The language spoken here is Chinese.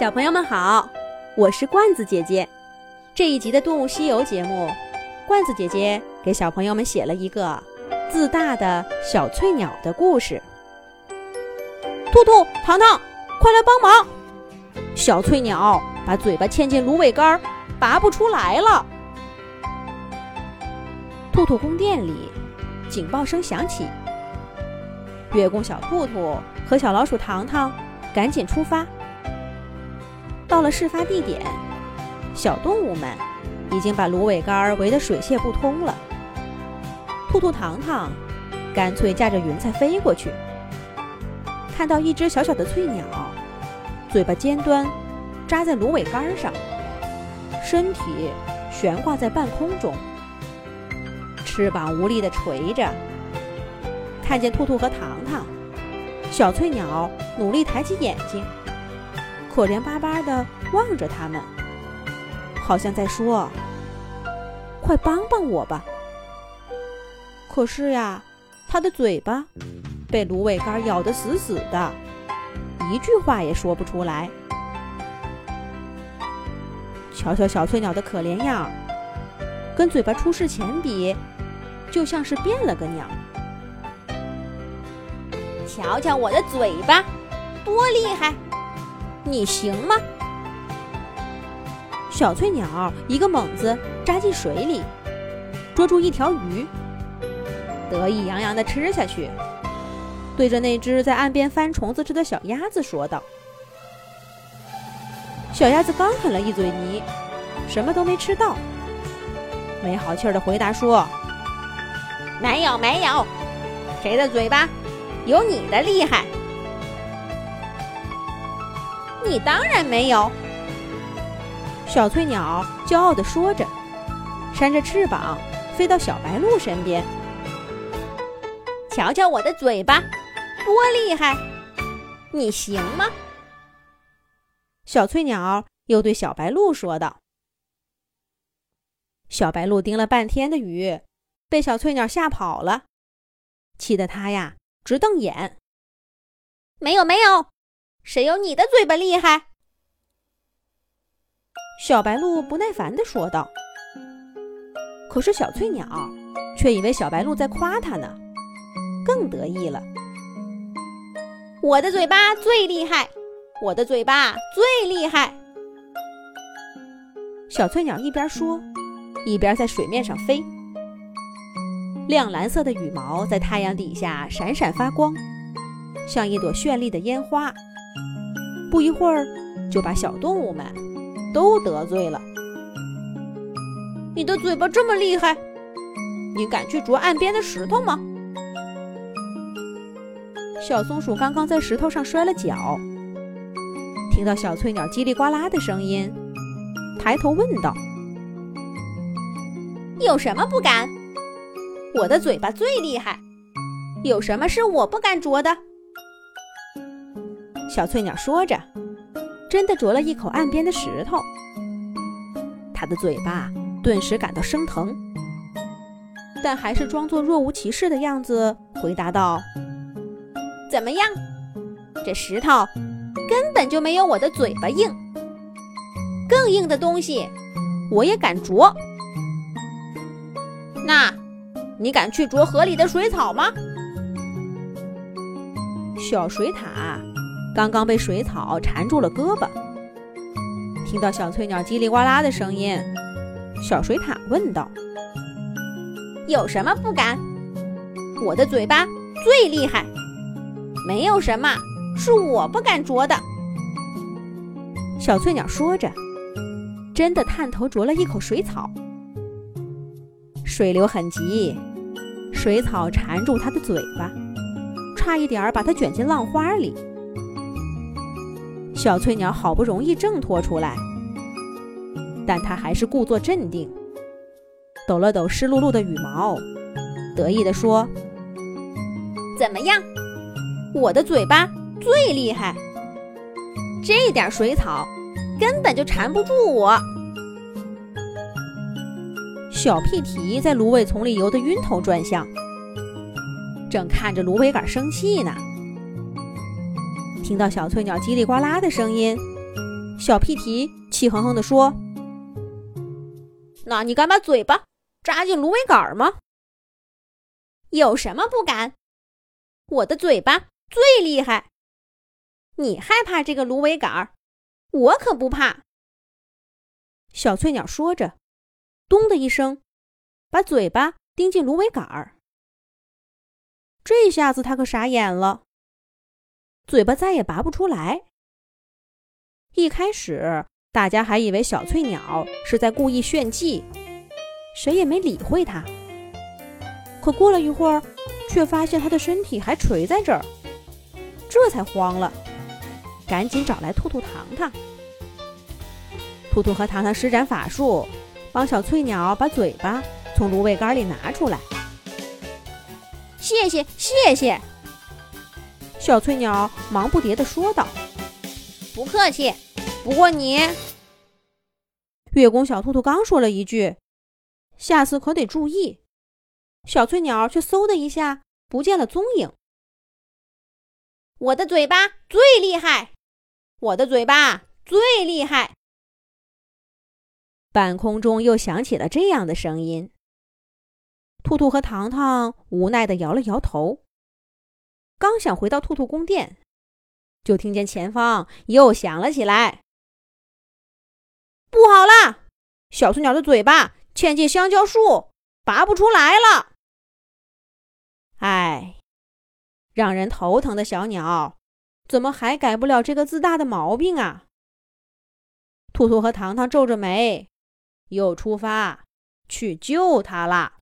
小朋友们好，我是罐子姐姐。这一集的《动物西游》节目，罐子姐姐给小朋友们写了一个自大的小翠鸟的故事。兔兔、糖糖，快来帮忙！小翠鸟把嘴巴嵌进芦苇杆，拔不出来了。兔兔宫殿里，警报声响起。月宫小兔兔和小老鼠糖糖赶紧出发。到了事发地点，小动物们已经把芦苇杆围得水泄不通了。兔兔糖糖干脆驾着云彩飞过去，看到一只小小的翠鸟，嘴巴尖端扎在芦苇杆上，身体悬挂在半空中，翅膀无力地垂着。看见兔兔和糖糖，小翠鸟努力抬起眼睛。可怜巴巴的望着他们，好像在说：“快帮帮我吧！”可是呀，他的嘴巴被芦苇杆咬得死死的，一句话也说不出来。瞧瞧小翠鸟的可怜样，跟嘴巴出事前比，就像是变了个鸟。瞧瞧我的嘴巴，多厉害！你行吗？小翠鸟一个猛子扎进水里，捉住一条鱼，得意洋洋地吃下去，对着那只在岸边翻虫子吃的小鸭子说道：“小鸭子刚啃了一嘴泥，什么都没吃到，没好气儿地回答说：‘没有，没有，谁的嘴巴有你的厉害？’”你当然没有，小翠鸟骄傲地说着，扇着翅膀飞到小白鹿身边。瞧瞧我的嘴巴，多厉害！你行吗？小翠鸟又对小白鹿说道。小白鹿盯了半天的鱼，被小翠鸟吓跑了，气得它呀直瞪眼。没有，没有。谁有你的嘴巴厉害？小白鹿不耐烦地说道。可是小翠鸟却以为小白鹿在夸它呢，更得意了。我的嘴巴最厉害，我的嘴巴最厉害。小翠鸟一边说，一边在水面上飞。亮蓝色的羽毛在太阳底下闪闪发光，像一朵绚丽的烟花。不一会儿，就把小动物们都得罪了。你的嘴巴这么厉害，你敢去啄岸边的石头吗？小松鼠刚刚在石头上摔了跤，听到小翠鸟叽里呱啦的声音，抬头问道：“有什么不敢？我的嘴巴最厉害，有什么是我不敢啄的？”小翠鸟说着，真的啄了一口岸边的石头。它的嘴巴顿时感到生疼，但还是装作若无其事的样子，回答道：“怎么样？这石头根本就没有我的嘴巴硬。更硬的东西，我也敢啄。那，你敢去啄河里的水草吗？”小水獭。刚刚被水草缠住了胳膊，听到小翠鸟叽里呱啦的声音，小水獭问道：“有什么不敢？我的嘴巴最厉害，没有什么是我不敢啄的。”小翠鸟说着，真的探头啄了一口水草。水流很急，水草缠住它的嘴巴，差一点把它卷进浪花里。小翠鸟好不容易挣脱出来，但它还是故作镇定，抖了抖湿漉漉的羽毛，得意地说：“怎么样，我的嘴巴最厉害，这点水草根本就缠不住我。”小屁蹄在芦苇丛里游得晕头转向，正看着芦苇杆生气呢。听到小翠鸟叽里呱啦的声音，小屁蹄气哼哼地说：“那你敢把嘴巴扎进芦苇杆吗？”“有什么不敢？我的嘴巴最厉害。你害怕这个芦苇杆，我可不怕。”小翠鸟说着，咚的一声，把嘴巴钉进芦苇杆儿。这下子他可傻眼了，嘴巴再也拔不出来。一开始，大家还以为小翠鸟是在故意炫技，谁也没理会它。可过了一会儿，却发现它的身体还垂在这儿，这才慌了，赶紧找来兔兔、糖糖。兔兔和糖糖施展法术，帮小翠鸟把嘴巴从芦苇杆里拿出来。谢谢，谢谢。小翠鸟忙不迭地说道。不客气，不过你，月宫小兔兔刚说了一句：“下次可得注意。”小翠鸟却嗖的一下不见了踪影。我的嘴巴最厉害，我的嘴巴最厉害。半空中又响起了这样的声音。兔兔和糖糖无奈的摇了摇头，刚想回到兔兔宫殿。就听见前方又响了起来，不好啦！小翠鸟的嘴巴嵌进香蕉树，拔不出来了。哎，让人头疼的小鸟，怎么还改不了这个自大的毛病啊？兔兔和糖糖皱着眉，又出发去救它啦。